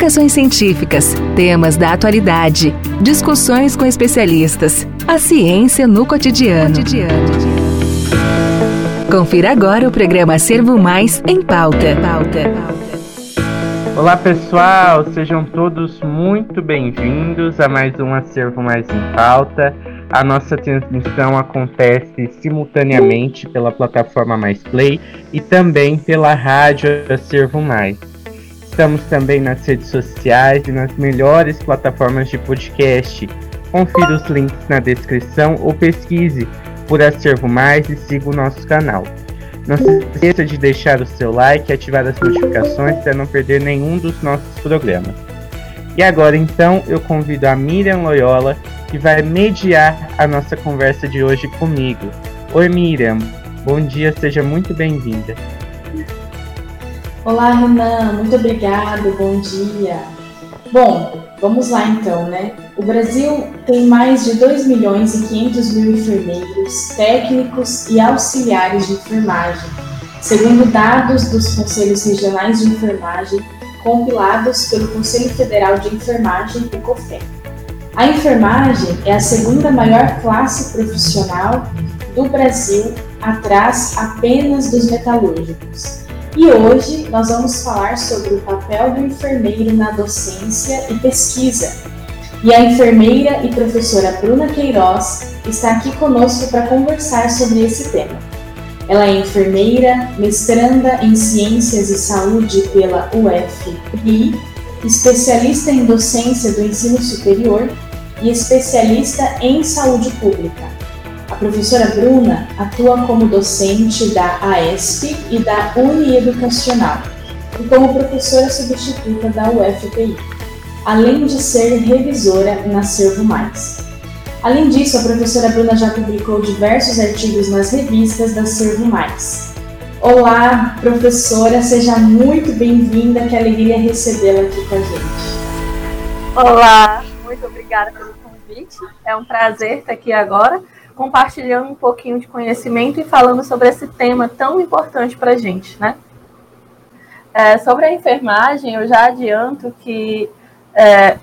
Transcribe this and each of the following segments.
publicações científicas, temas da atualidade, discussões com especialistas. A ciência no cotidiano. Confira agora o programa Acervo Mais em pauta. Olá pessoal, sejam todos muito bem-vindos a mais um Acervo Mais em Pauta. A nossa transmissão acontece simultaneamente pela plataforma Mais Play e também pela rádio Acervo Mais. Estamos também nas redes sociais e nas melhores plataformas de podcast. Confira os links na descrição ou pesquise por Acervo Mais e siga o nosso canal. Não se esqueça de deixar o seu like e ativar as notificações para não perder nenhum dos nossos programas. E agora então eu convido a Miriam Loyola que vai mediar a nossa conversa de hoje comigo. Oi, Miriam. Bom dia, seja muito bem-vinda. Olá, Renan. Muito obrigada. Bom dia. Bom, vamos lá então, né? O Brasil tem mais de 2 milhões e 500 mil enfermeiros, técnicos e auxiliares de enfermagem, segundo dados dos Conselhos Regionais de Enfermagem compilados pelo Conselho Federal de Enfermagem, o COFEN. A enfermagem é a segunda maior classe profissional do Brasil, atrás apenas dos metalúrgicos. E hoje nós vamos falar sobre o papel do enfermeiro na docência e pesquisa. E a enfermeira e professora Bruna Queiroz está aqui conosco para conversar sobre esse tema. Ela é enfermeira, mestranda em Ciências e Saúde pela UFRI especialista em docência do ensino superior e especialista em saúde pública. Professora Bruna atua como docente da AESP e da Unieducacional e como professora substituta da UFPI, além de ser revisora na Servo Mais. Além disso, a professora Bruna já publicou diversos artigos nas revistas da Servo Mais Olá, professora, seja muito bem-vinda, que alegria recebê-la aqui com a gente. Olá, muito obrigada pelo convite. É um prazer estar aqui agora, compartilhando um pouquinho de conhecimento e falando sobre esse tema tão importante para a gente, né? É, sobre a enfermagem, eu já adianto que é,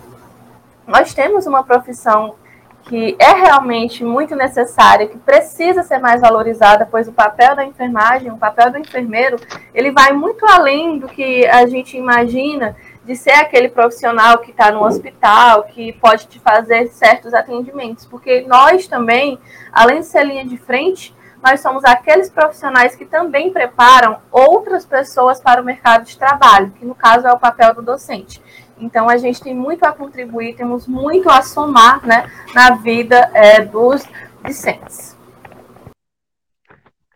nós temos uma profissão que é realmente muito necessária, que precisa ser mais valorizada, pois o papel da enfermagem, o papel do enfermeiro, ele vai muito além do que a gente imagina de ser aquele profissional que está no hospital, que pode te fazer certos atendimentos, porque nós também, além de ser linha de frente, nós somos aqueles profissionais que também preparam outras pessoas para o mercado de trabalho, que no caso é o papel do docente. Então, a gente tem muito a contribuir, temos muito a somar né, na vida é, dos discentes.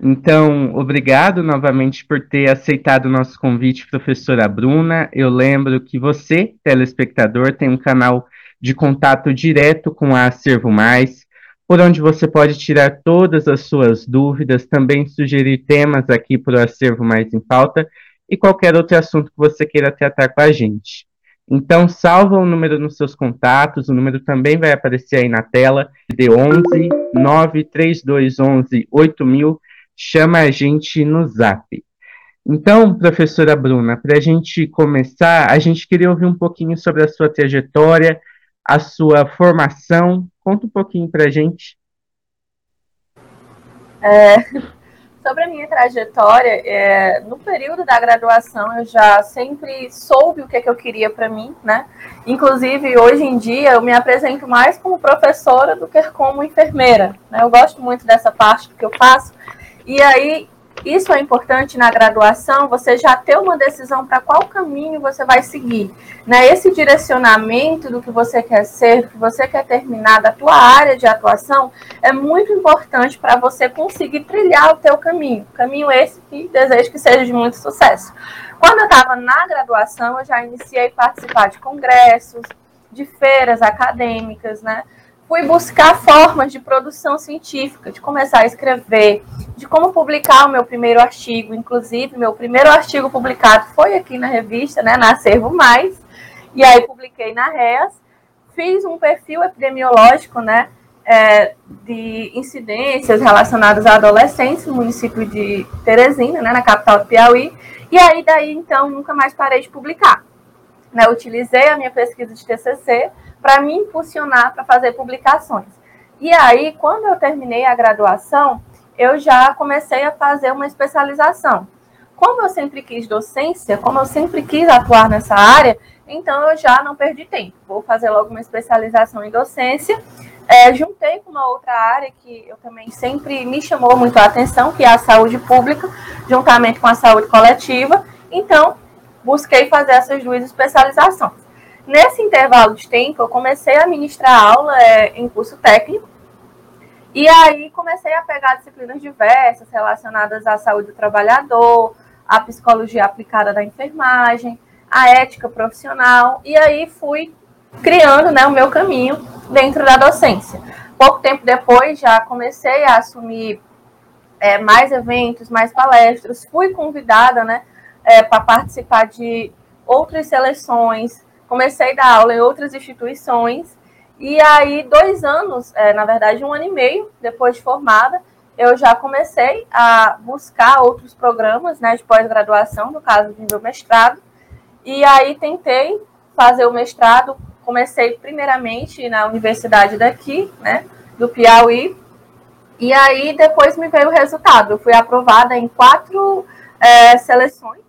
Então, obrigado novamente por ter aceitado o nosso convite, professora Bruna. Eu lembro que você, telespectador, tem um canal de contato direto com a Acervo Mais, por onde você pode tirar todas as suas dúvidas, também sugerir temas aqui para o Acervo Mais em Pauta e qualquer outro assunto que você queira tratar com a gente. Então, salva o número nos seus contatos, o número também vai aparecer aí na tela, D11 93211 8000, chama a gente no zap. Então, professora Bruna, para a gente começar, a gente queria ouvir um pouquinho sobre a sua trajetória, a sua formação. Conta um pouquinho para a gente. É, Sobre a minha trajetória, é, no período da graduação eu já sempre soube o que, é que eu queria para mim, né? Inclusive, hoje em dia eu me apresento mais como professora do que como enfermeira, né? Eu gosto muito dessa parte que eu faço. E aí, isso é importante na graduação, você já ter uma decisão para qual caminho você vai seguir. Né? Esse direcionamento do que você quer ser, do que você quer terminar da tua área de atuação, é muito importante para você conseguir trilhar o teu caminho. Caminho esse que desejo que seja de muito sucesso. Quando eu estava na graduação, eu já iniciei a participar de congressos, de feiras acadêmicas, né? Fui buscar formas de produção científica, de começar a escrever, de como publicar o meu primeiro artigo. Inclusive, meu primeiro artigo publicado foi aqui na revista, né, na Acervo Mais, e aí publiquei na REAS. Fiz um perfil epidemiológico, né, é, de incidências relacionadas a adolescentes no município de Teresina, né, na capital do Piauí. E aí, daí, então, nunca mais parei de publicar. né, utilizei a minha pesquisa de TCC para me impulsionar para fazer publicações. E aí, quando eu terminei a graduação, eu já comecei a fazer uma especialização. Como eu sempre quis docência, como eu sempre quis atuar nessa área, então eu já não perdi tempo. Vou fazer logo uma especialização em docência. É, juntei com uma outra área que eu também sempre me chamou muito a atenção, que é a saúde pública, juntamente com a saúde coletiva. Então, busquei fazer essas duas especializações. Nesse intervalo de tempo, eu comecei a ministrar aula é, em curso técnico, e aí comecei a pegar disciplinas diversas relacionadas à saúde do trabalhador, à psicologia aplicada da enfermagem, à ética profissional, e aí fui criando né, o meu caminho dentro da docência. Pouco tempo depois já comecei a assumir é, mais eventos, mais palestras, fui convidada né, é, para participar de outras seleções, comecei a dar aula em outras instituições, e aí, dois anos, é, na verdade, um ano e meio depois de formada, eu já comecei a buscar outros programas né, de pós-graduação, no caso do meu mestrado, e aí tentei fazer o mestrado, comecei primeiramente na universidade daqui, né, do Piauí, e aí depois me veio o resultado. Eu fui aprovada em quatro é, seleções,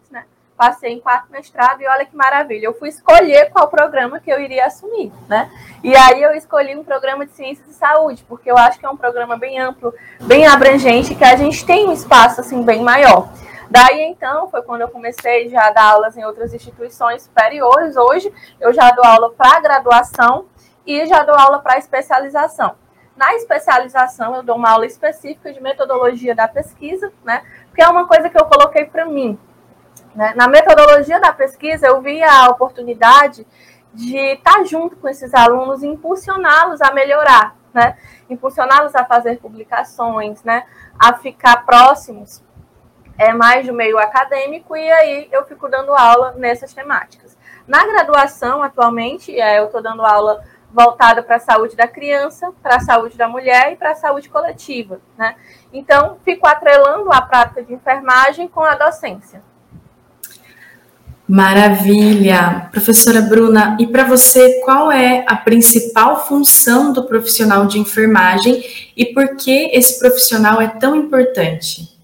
passei em quatro mestrados e olha que maravilha, eu fui escolher qual programa que eu iria assumir, né? E aí eu escolhi um programa de ciências de saúde, porque eu acho que é um programa bem amplo, bem abrangente, que a gente tem um espaço assim bem maior. Daí então foi quando eu comecei já a dar aulas em outras instituições superiores. Hoje eu já dou aula para graduação e já dou aula para especialização. Na especialização eu dou uma aula específica de metodologia da pesquisa, né? Porque é uma coisa que eu coloquei para mim. Né? Na metodologia da pesquisa, eu vi a oportunidade de estar junto com esses alunos e impulsioná-los a melhorar, né? impulsioná-los a fazer publicações, né? a ficar próximos é, mais do meio acadêmico, e aí eu fico dando aula nessas temáticas. Na graduação, atualmente, é, eu estou dando aula voltada para a saúde da criança, para a saúde da mulher e para a saúde coletiva. Né? Então, fico atrelando a prática de enfermagem com a docência. Maravilha. Professora Bruna, e para você, qual é a principal função do profissional de enfermagem e por que esse profissional é tão importante?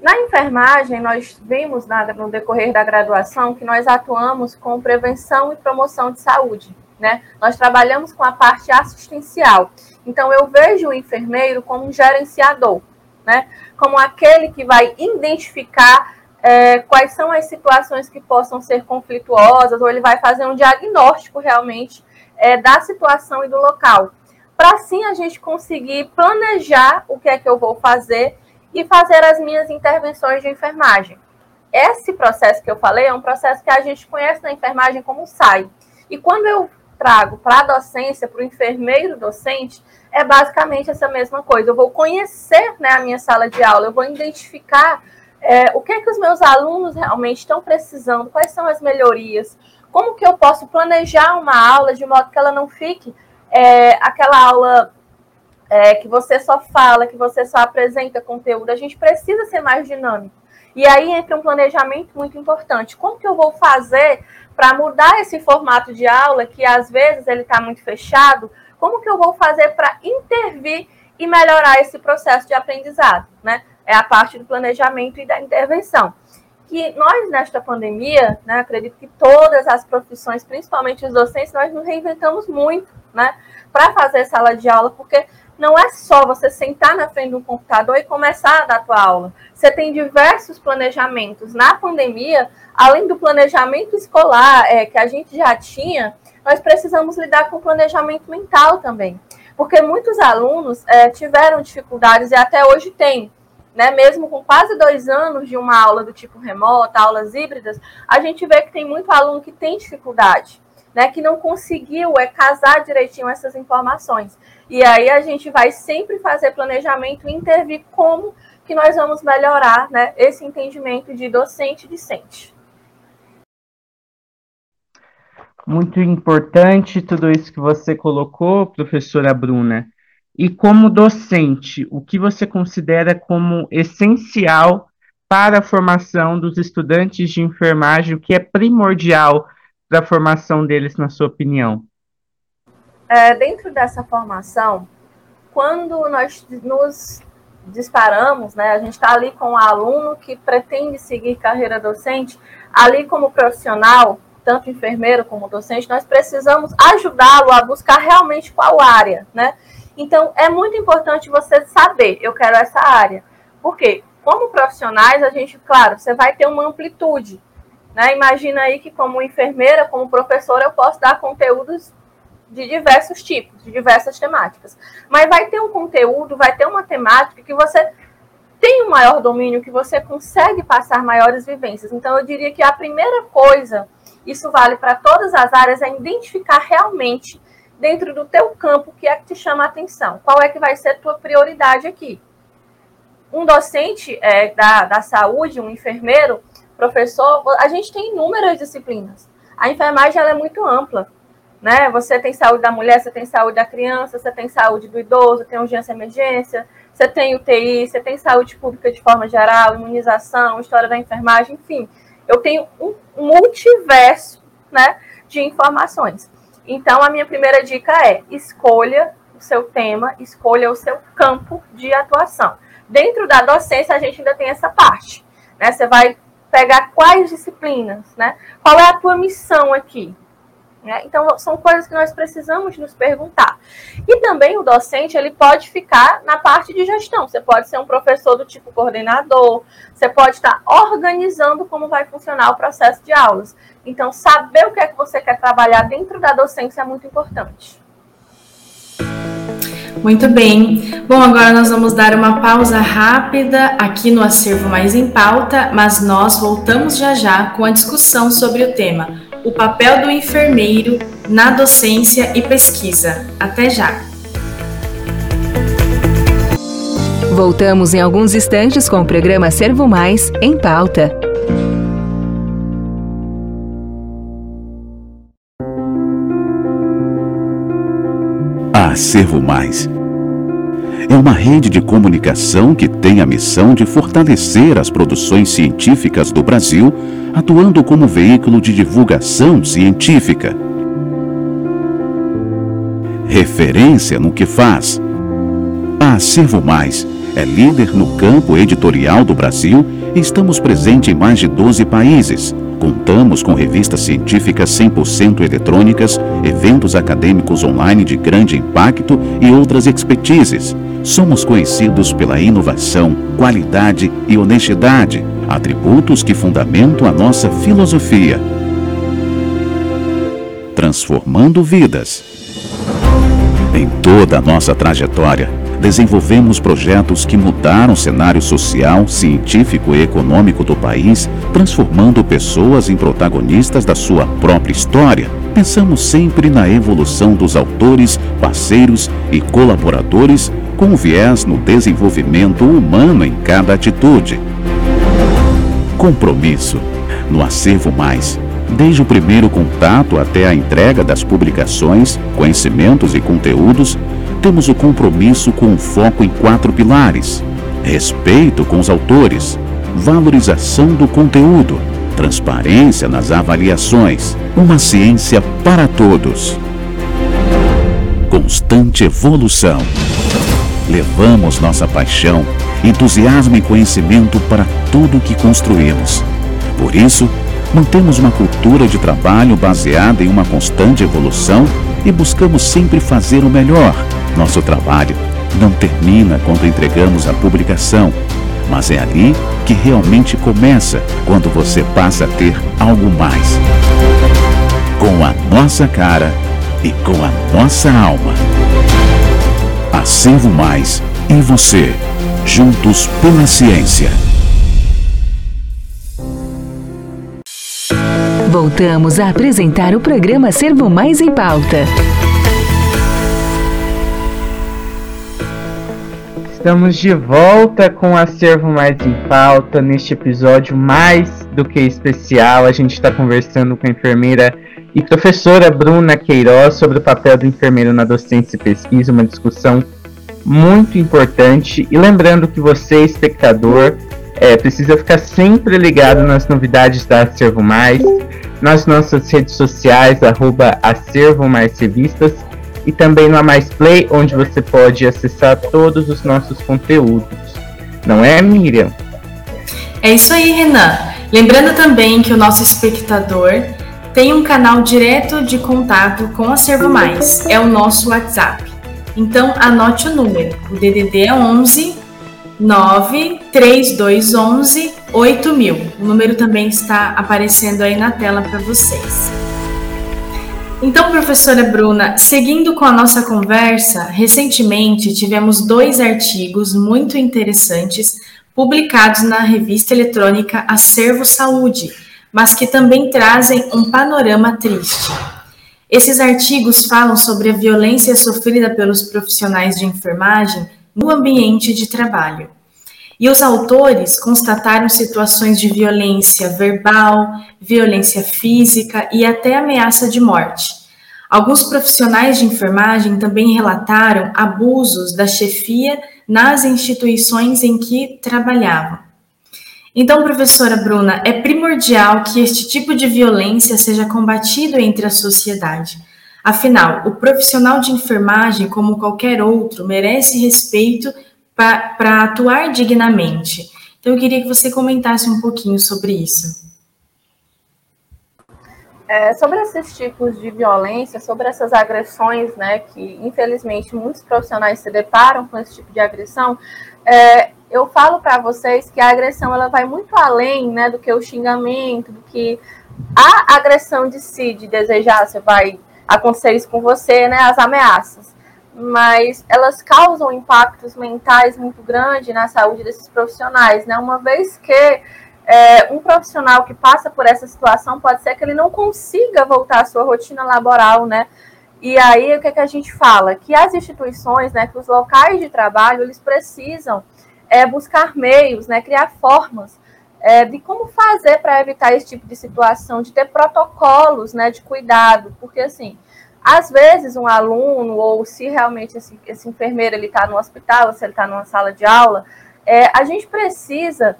Na enfermagem, nós vimos no decorrer da graduação que nós atuamos com prevenção e promoção de saúde. Né? Nós trabalhamos com a parte assistencial. Então, eu vejo o enfermeiro como um gerenciador, né? como aquele que vai identificar é, quais são as situações que possam ser conflituosas, ou ele vai fazer um diagnóstico realmente é, da situação e do local. Para assim a gente conseguir planejar o que é que eu vou fazer e fazer as minhas intervenções de enfermagem. Esse processo que eu falei é um processo que a gente conhece na enfermagem como SAI. E quando eu trago para a docência, para o enfermeiro docente, é basicamente essa mesma coisa. Eu vou conhecer né, a minha sala de aula, eu vou identificar é, o que é que os meus alunos realmente estão precisando, quais são as melhorias, como que eu posso planejar uma aula de modo que ela não fique é, aquela aula é, que você só fala, que você só apresenta conteúdo, a gente precisa ser mais dinâmico. E aí entra um planejamento muito importante. Como que eu vou fazer para mudar esse formato de aula, que às vezes ele está muito fechado? Como que eu vou fazer para intervir e melhorar esse processo de aprendizado, né? É a parte do planejamento e da intervenção. Que nós, nesta pandemia, né, acredito que todas as profissões, principalmente os docentes, nós nos reinventamos muito né, para fazer sala de aula, porque não é só você sentar na frente de um computador e começar a dar a tua aula. Você tem diversos planejamentos. Na pandemia, além do planejamento escolar é, que a gente já tinha, nós precisamos lidar com o planejamento mental também. Porque muitos alunos é, tiveram dificuldades e até hoje têm né, mesmo com quase dois anos de uma aula do tipo remota, aulas híbridas, a gente vê que tem muito aluno que tem dificuldade, né, que não conseguiu é, casar direitinho essas informações. E aí a gente vai sempre fazer planejamento e intervir como que nós vamos melhorar né, esse entendimento de docente-discente. Muito importante tudo isso que você colocou, professora Bruna. E como docente, o que você considera como essencial para a formação dos estudantes de enfermagem, o que é primordial para a formação deles, na sua opinião? É, dentro dessa formação, quando nós nos disparamos, né, a gente está ali com um aluno que pretende seguir carreira docente, ali como profissional, tanto enfermeiro como docente, nós precisamos ajudá-lo a buscar realmente qual área, né? Então, é muito importante você saber, eu quero essa área. Por quê? Como profissionais, a gente, claro, você vai ter uma amplitude. Né? Imagina aí que, como enfermeira, como professora, eu posso dar conteúdos de diversos tipos, de diversas temáticas. Mas vai ter um conteúdo, vai ter uma temática que você tem um maior domínio, que você consegue passar maiores vivências. Então, eu diria que a primeira coisa, isso vale para todas as áreas, é identificar realmente dentro do teu campo o que é que te chama a atenção. Qual é que vai ser a tua prioridade aqui? um docente é, da, da saúde, um enfermeiro, professor, a gente tem inúmeras disciplinas. A enfermagem ela é muito ampla. Né? Você tem saúde da mulher, você tem saúde da criança, você tem saúde do idoso, tem urgência e emergência, você tem UTI, você tem saúde pública de forma geral, imunização, história da enfermagem, enfim. Eu tenho um multiverso né, de informações. Então, a minha primeira dica é: escolha o seu tema, escolha o seu campo de atuação. Dentro da docência, a gente ainda tem essa parte. Né? Você vai pegar quais disciplinas, né? Qual é a tua missão aqui? Né? Então, são coisas que nós precisamos nos perguntar. E também o docente, ele pode ficar na parte de gestão. Você pode ser um professor do tipo coordenador, você pode estar organizando como vai funcionar o processo de aulas. Então, saber o que é que você quer trabalhar dentro da docência é muito importante. Muito bem. Bom, agora nós vamos dar uma pausa rápida aqui no Acervo Mais em Pauta, mas nós voltamos já já com a discussão sobre o tema: o papel do enfermeiro na docência e pesquisa. Até já! Voltamos em alguns instantes com o programa Servo Mais em Pauta. Acervo Mais é uma rede de comunicação que tem a missão de fortalecer as produções científicas do Brasil, atuando como veículo de divulgação científica. Referência no que faz. A Acervo Mais é líder no campo editorial do Brasil e estamos presentes em mais de 12 países. Contamos com revistas científicas 100% eletrônicas, eventos acadêmicos online de grande impacto e outras expertises. Somos conhecidos pela inovação, qualidade e honestidade, atributos que fundamentam a nossa filosofia. Transformando vidas. Em toda a nossa trajetória, desenvolvemos projetos que mudaram o cenário social, científico e econômico do país, transformando pessoas em protagonistas da sua própria história. Pensamos sempre na evolução dos autores, parceiros e colaboradores com viés no desenvolvimento humano em cada atitude. Compromisso. No Acervo Mais, desde o primeiro contato até a entrega das publicações, conhecimentos e conteúdos, temos o compromisso com foco em quatro pilares: respeito com os autores, valorização do conteúdo, transparência nas avaliações, uma ciência para todos. Constante evolução. Levamos nossa paixão, entusiasmo e conhecimento para tudo o que construímos. Por isso, mantemos uma cultura de trabalho baseada em uma constante evolução e buscamos sempre fazer o melhor nosso trabalho não termina quando entregamos a publicação, mas é ali que realmente começa quando você passa a ter algo mais. Com a nossa cara e com a nossa alma. Acervo Mais e você, juntos pela ciência. Voltamos a apresentar o programa Servo Mais em Pauta. Estamos de volta com o Acervo Mais em Pauta, neste episódio mais do que especial. A gente está conversando com a enfermeira e professora Bruna Queiroz sobre o papel do enfermeiro na docência e pesquisa, uma discussão muito importante. E lembrando que você, espectador, é, precisa ficar sempre ligado nas novidades da Acervo Mais, nas nossas redes sociais, arroba Acervo Mais Revistas, e também no A Mais Play, onde você pode acessar todos os nossos conteúdos. Não é, Miriam? É isso aí, Renan. Lembrando também que o nosso espectador tem um canal direto de contato com a Servo Mais, é o nosso WhatsApp. Então anote o número. O DDD é 11 93211 8000. O número também está aparecendo aí na tela para vocês. Então, professora Bruna, seguindo com a nossa conversa, recentemente tivemos dois artigos muito interessantes publicados na revista eletrônica Acervo Saúde mas que também trazem um panorama triste. Esses artigos falam sobre a violência sofrida pelos profissionais de enfermagem no ambiente de trabalho. E os autores constataram situações de violência verbal, violência física e até ameaça de morte. Alguns profissionais de enfermagem também relataram abusos da chefia nas instituições em que trabalhavam. Então, professora Bruna, é primordial que este tipo de violência seja combatido entre a sociedade. Afinal, o profissional de enfermagem, como qualquer outro, merece respeito para atuar dignamente. Então, eu queria que você comentasse um pouquinho sobre isso. É, sobre esses tipos de violência, sobre essas agressões, né, que infelizmente muitos profissionais se deparam com esse tipo de agressão, é, eu falo para vocês que a agressão ela vai muito além né, do que o xingamento, do que a agressão de si, de desejar, você vai acontecer isso com você, né, as ameaças. Mas elas causam impactos mentais muito grandes na saúde desses profissionais, né? Uma vez que é, um profissional que passa por essa situação pode ser que ele não consiga voltar à sua rotina laboral, né? E aí o que, é que a gente fala? Que as instituições, né, que os locais de trabalho, eles precisam é, buscar meios, né, criar formas é, de como fazer para evitar esse tipo de situação, de ter protocolos né, de cuidado, porque assim, às vezes um aluno, ou se realmente esse, esse enfermeiro está no hospital, se ele está numa sala de aula, é, a gente precisa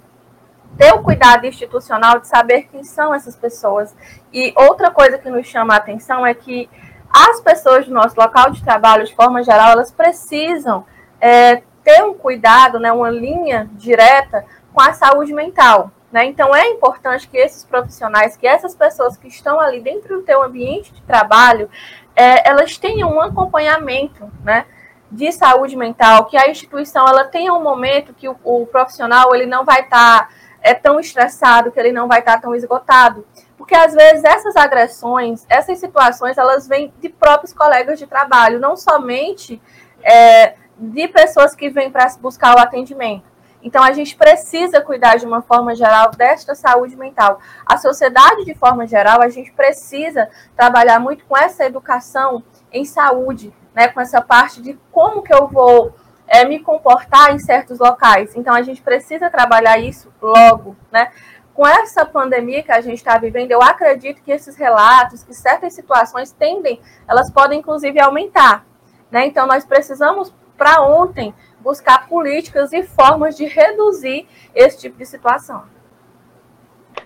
ter o cuidado institucional de saber quem são essas pessoas. E outra coisa que nos chama a atenção é que as pessoas do nosso local de trabalho, de forma geral, elas precisam é, ter um cuidado, né, uma linha direta com a saúde mental. Né? Então, é importante que esses profissionais, que essas pessoas que estão ali dentro do teu ambiente de trabalho, é, elas tenham um acompanhamento né, de saúde mental, que a instituição ela tenha um momento que o, o profissional ele não vai estar tá, é, tão estressado, que ele não vai estar tá tão esgotado. Porque, às vezes, essas agressões, essas situações, elas vêm de próprios colegas de trabalho, não somente... É, de pessoas que vêm para buscar o atendimento. Então, a gente precisa cuidar de uma forma geral desta saúde mental. A sociedade, de forma geral, a gente precisa trabalhar muito com essa educação em saúde, né? com essa parte de como que eu vou é, me comportar em certos locais. Então, a gente precisa trabalhar isso logo, né? Com essa pandemia que a gente está vivendo, eu acredito que esses relatos, que certas situações tendem, elas podem inclusive aumentar. Né? Então, nós precisamos para ontem buscar políticas e formas de reduzir esse tipo de situação.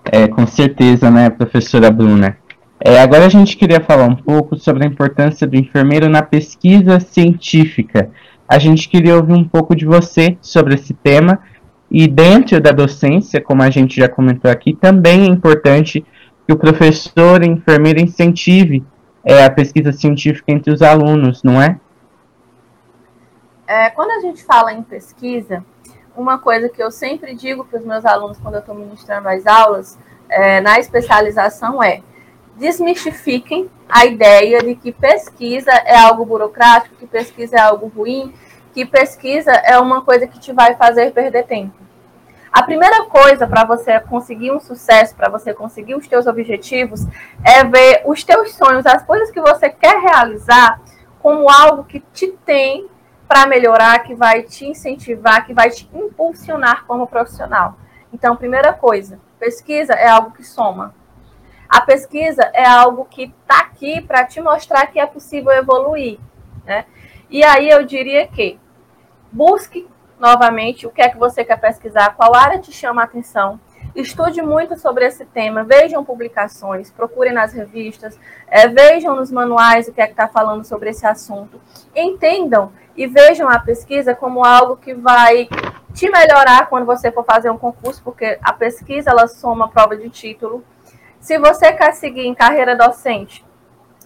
É, com certeza, né, professora Bruna? É, agora a gente queria falar um pouco sobre a importância do enfermeiro na pesquisa científica. A gente queria ouvir um pouco de você sobre esse tema. E dentro da docência, como a gente já comentou aqui, também é importante que o professor e enfermeiro incentive é, a pesquisa científica entre os alunos, não é? É, quando a gente fala em pesquisa, uma coisa que eu sempre digo para os meus alunos quando eu estou ministrando as aulas é, na especialização é desmistifiquem a ideia de que pesquisa é algo burocrático, que pesquisa é algo ruim, que pesquisa é uma coisa que te vai fazer perder tempo. A primeira coisa para você conseguir um sucesso, para você conseguir os teus objetivos, é ver os teus sonhos, as coisas que você quer realizar, como algo que te tem para melhorar, que vai te incentivar, que vai te impulsionar como profissional. Então, primeira coisa, pesquisa é algo que soma. A pesquisa é algo que está aqui para te mostrar que é possível evoluir. Né? E aí eu diria que busque novamente o que é que você quer pesquisar, qual área te chama a atenção. Estude muito sobre esse tema, vejam publicações, procurem nas revistas, é, vejam nos manuais o que é que está falando sobre esse assunto. Entendam e vejam a pesquisa como algo que vai te melhorar quando você for fazer um concurso, porque a pesquisa ela soma prova de título. Se você quer seguir em carreira docente,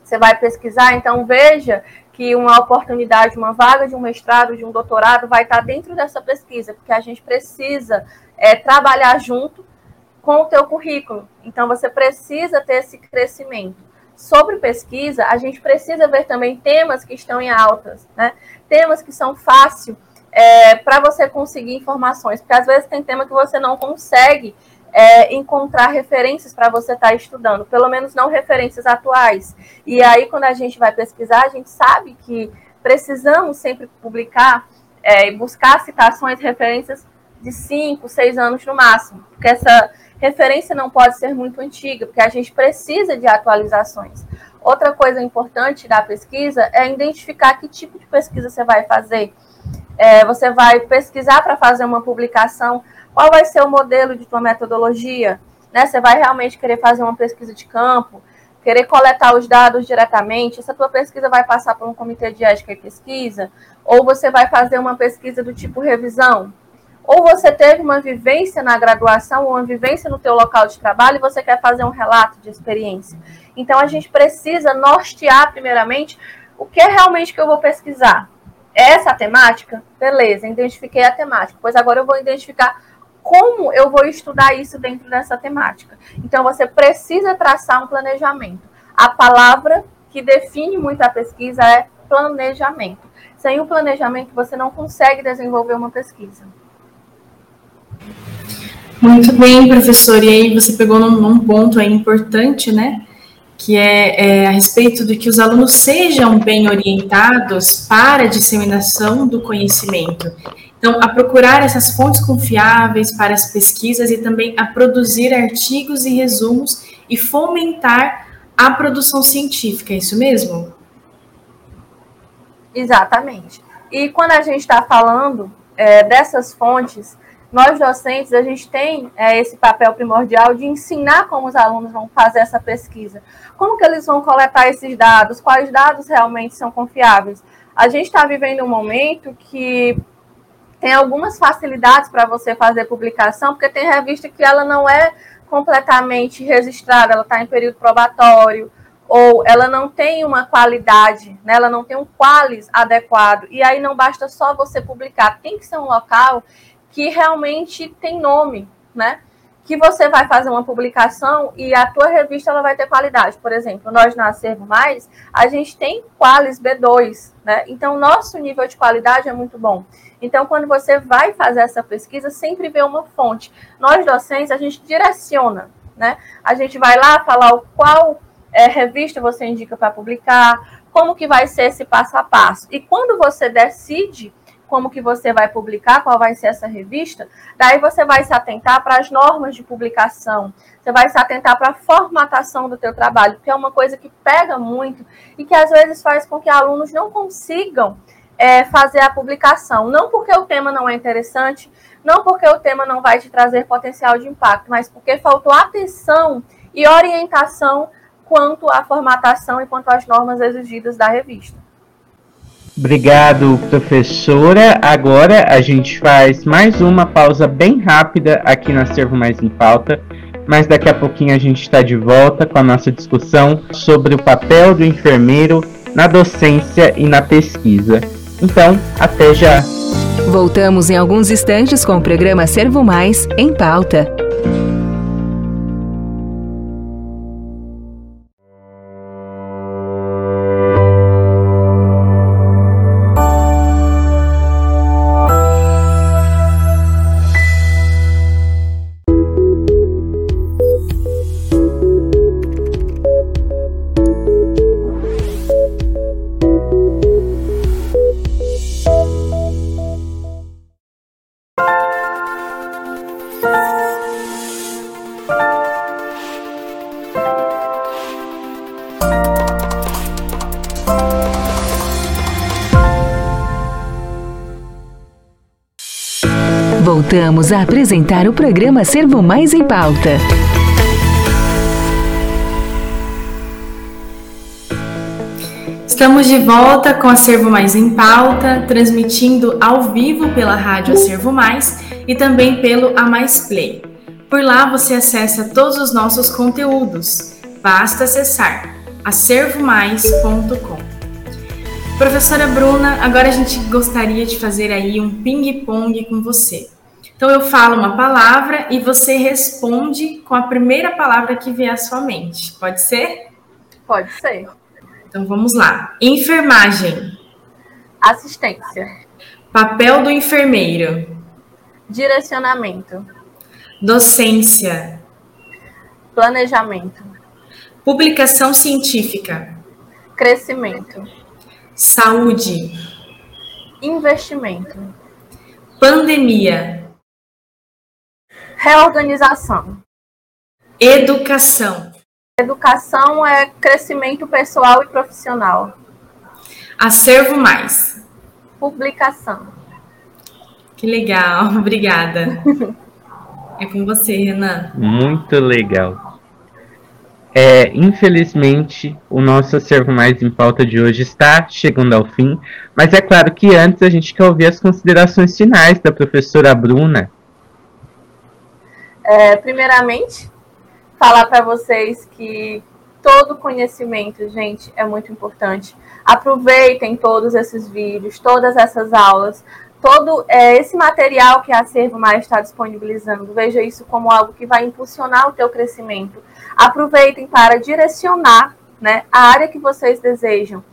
você vai pesquisar, então veja que uma oportunidade, uma vaga de um mestrado, de um doutorado, vai estar dentro dessa pesquisa, porque a gente precisa é, trabalhar junto com o teu currículo. Então, você precisa ter esse crescimento. Sobre pesquisa, a gente precisa ver também temas que estão em altas, né? Temas que são fáceis é, para você conseguir informações, porque às vezes tem tema que você não consegue é, encontrar referências para você estar tá estudando, pelo menos não referências atuais. E aí, quando a gente vai pesquisar, a gente sabe que precisamos sempre publicar é, e buscar citações, referências de 5, 6 anos no máximo, porque essa referência não pode ser muito antiga, porque a gente precisa de atualizações. Outra coisa importante da pesquisa é identificar que tipo de pesquisa você vai fazer. É, você vai pesquisar para fazer uma publicação qual vai ser o modelo de tua metodologia? Né? Você vai realmente querer fazer uma pesquisa de campo, querer coletar os dados diretamente? Essa tua pesquisa vai passar por um comitê de ética e pesquisa? Ou você vai fazer uma pesquisa do tipo revisão? Ou você teve uma vivência na graduação, ou uma vivência no teu local de trabalho e você quer fazer um relato de experiência. Então a gente precisa nortear primeiramente o que é realmente que eu vou pesquisar. Essa a temática? Beleza, identifiquei a temática. Pois agora eu vou identificar como eu vou estudar isso dentro dessa temática. Então, você precisa traçar um planejamento. A palavra que define muito a pesquisa é planejamento. Sem o planejamento, você não consegue desenvolver uma pesquisa. Muito bem, professor. E aí você pegou num, num ponto aí importante, né? Que é, é, a respeito de que os alunos sejam bem orientados para a disseminação do conhecimento. Então, a procurar essas fontes confiáveis para as pesquisas e também a produzir artigos e resumos e fomentar a produção científica, é isso mesmo? Exatamente. E quando a gente está falando é, dessas fontes, nós docentes, a gente tem é, esse papel primordial de ensinar como os alunos vão fazer essa pesquisa. Como que eles vão coletar esses dados, quais dados realmente são confiáveis. A gente está vivendo um momento que tem algumas facilidades para você fazer publicação, porque tem revista que ela não é completamente registrada, ela está em período probatório, ou ela não tem uma qualidade, né? ela não tem um qualis adequado, e aí não basta só você publicar, tem que ser um local que realmente tem nome, né? que você vai fazer uma publicação e a tua revista ela vai ter qualidade. Por exemplo, nós na Acervo Mais, a gente tem Qualis B2, né? Então, nosso nível de qualidade é muito bom. Então, quando você vai fazer essa pesquisa, sempre vê uma fonte. Nós, docentes, a gente direciona, né? A gente vai lá falar qual é, revista você indica para publicar, como que vai ser esse passo a passo. E quando você decide como que você vai publicar, qual vai ser essa revista, daí você vai se atentar para as normas de publicação, você vai se atentar para a formatação do teu trabalho, que é uma coisa que pega muito e que às vezes faz com que alunos não consigam é, fazer a publicação, não porque o tema não é interessante, não porque o tema não vai te trazer potencial de impacto, mas porque faltou atenção e orientação quanto à formatação e quanto às normas exigidas da revista. Obrigado, professora. Agora a gente faz mais uma pausa bem rápida aqui na Servo Mais em Pauta, mas daqui a pouquinho a gente está de volta com a nossa discussão sobre o papel do enfermeiro na docência e na pesquisa. Então, até já! Voltamos em alguns instantes com o programa Servo Mais em Pauta. Voltamos a apresentar o programa Servo Mais em Pauta. Estamos de volta com Acervo Mais em Pauta, transmitindo ao vivo pela Rádio Acervo Mais e também pelo A Mais Play. Por lá você acessa todos os nossos conteúdos. Basta acessar acervomais.com. Professora Bruna, agora a gente gostaria de fazer aí um ping-pong com você. Então eu falo uma palavra e você responde com a primeira palavra que vier à sua mente. Pode ser? Pode ser. Então vamos lá. Enfermagem. Assistência. Papel do enfermeiro. Direcionamento. Docência. Planejamento. Publicação científica. Crescimento. Saúde. Investimento. Pandemia. Reorganização. Educação. Educação é crescimento pessoal e profissional. Acervo mais. Publicação. Que legal, obrigada. É com você, Renan. Muito legal. É, infelizmente, o nosso acervo mais em pauta de hoje está chegando ao fim, mas é claro que antes a gente quer ouvir as considerações finais da professora Bruna. É, primeiramente, falar para vocês que todo conhecimento, gente, é muito importante. Aproveitem todos esses vídeos, todas essas aulas, todo é, esse material que a Acervo Mais está disponibilizando. Veja isso como algo que vai impulsionar o teu crescimento. Aproveitem para direcionar né, a área que vocês desejam.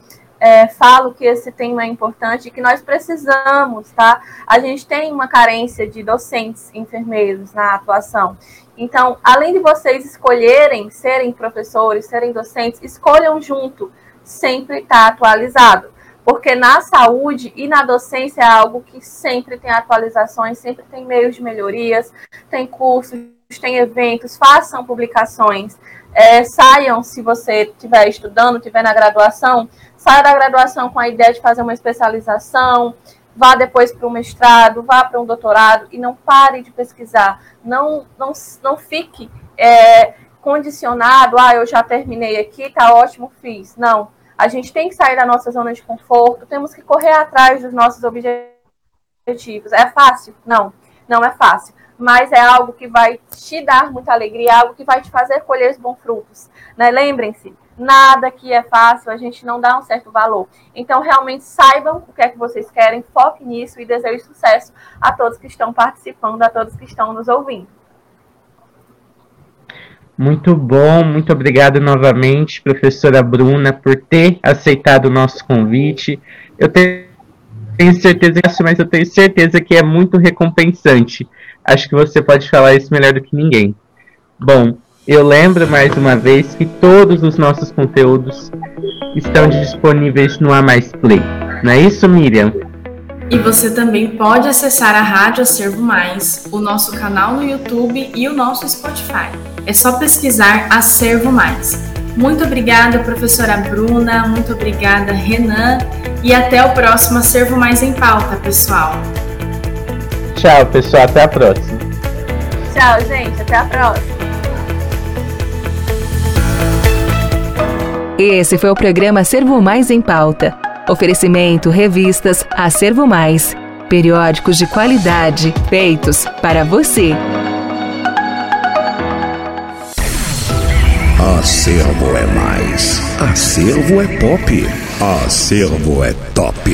É, falo que esse tema é importante e que nós precisamos, tá? A gente tem uma carência de docentes, enfermeiros na atuação. Então, além de vocês escolherem serem professores, serem docentes, escolham junto, sempre estar tá atualizado. Porque na saúde e na docência é algo que sempre tem atualizações, sempre tem meios de melhorias, tem cursos, tem eventos, façam publicações. É, saiam, se você estiver estudando, estiver na graduação, saia da graduação com a ideia de fazer uma especialização, vá depois para um mestrado, vá para um doutorado e não pare de pesquisar. Não, não, não fique é, condicionado, ah, eu já terminei aqui, tá ótimo, fiz. Não. A gente tem que sair da nossa zona de conforto, temos que correr atrás dos nossos objetivos. É fácil? Não, não é fácil. Mas é algo que vai te dar muita alegria, algo que vai te fazer colher os bons frutos. Né? Lembrem-se, nada que é fácil, a gente não dá um certo valor. Então, realmente saibam o que é que vocês querem, foquem nisso e desejo sucesso a todos que estão participando, a todos que estão nos ouvindo. Muito bom, muito obrigado novamente, professora Bruna, por ter aceitado o nosso convite. Eu tenho certeza, mas eu tenho certeza que é muito recompensante. Acho que você pode falar isso melhor do que ninguém. Bom, eu lembro mais uma vez que todos os nossos conteúdos estão disponíveis no A Mais Play. Não é isso, Miriam? E você também pode acessar a Rádio Acervo Mais, o nosso canal no YouTube e o nosso Spotify. É só pesquisar Acervo Mais. Muito obrigada, professora Bruna, muito obrigada, Renan, e até o próximo Acervo Mais em Pauta, pessoal. Tchau, pessoal, até a próxima. Tchau, gente, até a próxima. Esse foi o programa Acervo Mais em Pauta. Oferecimento, revistas, Acervo Mais. Periódicos de qualidade, feitos para você. Acervo é mais. Acervo é pop. Acervo é top.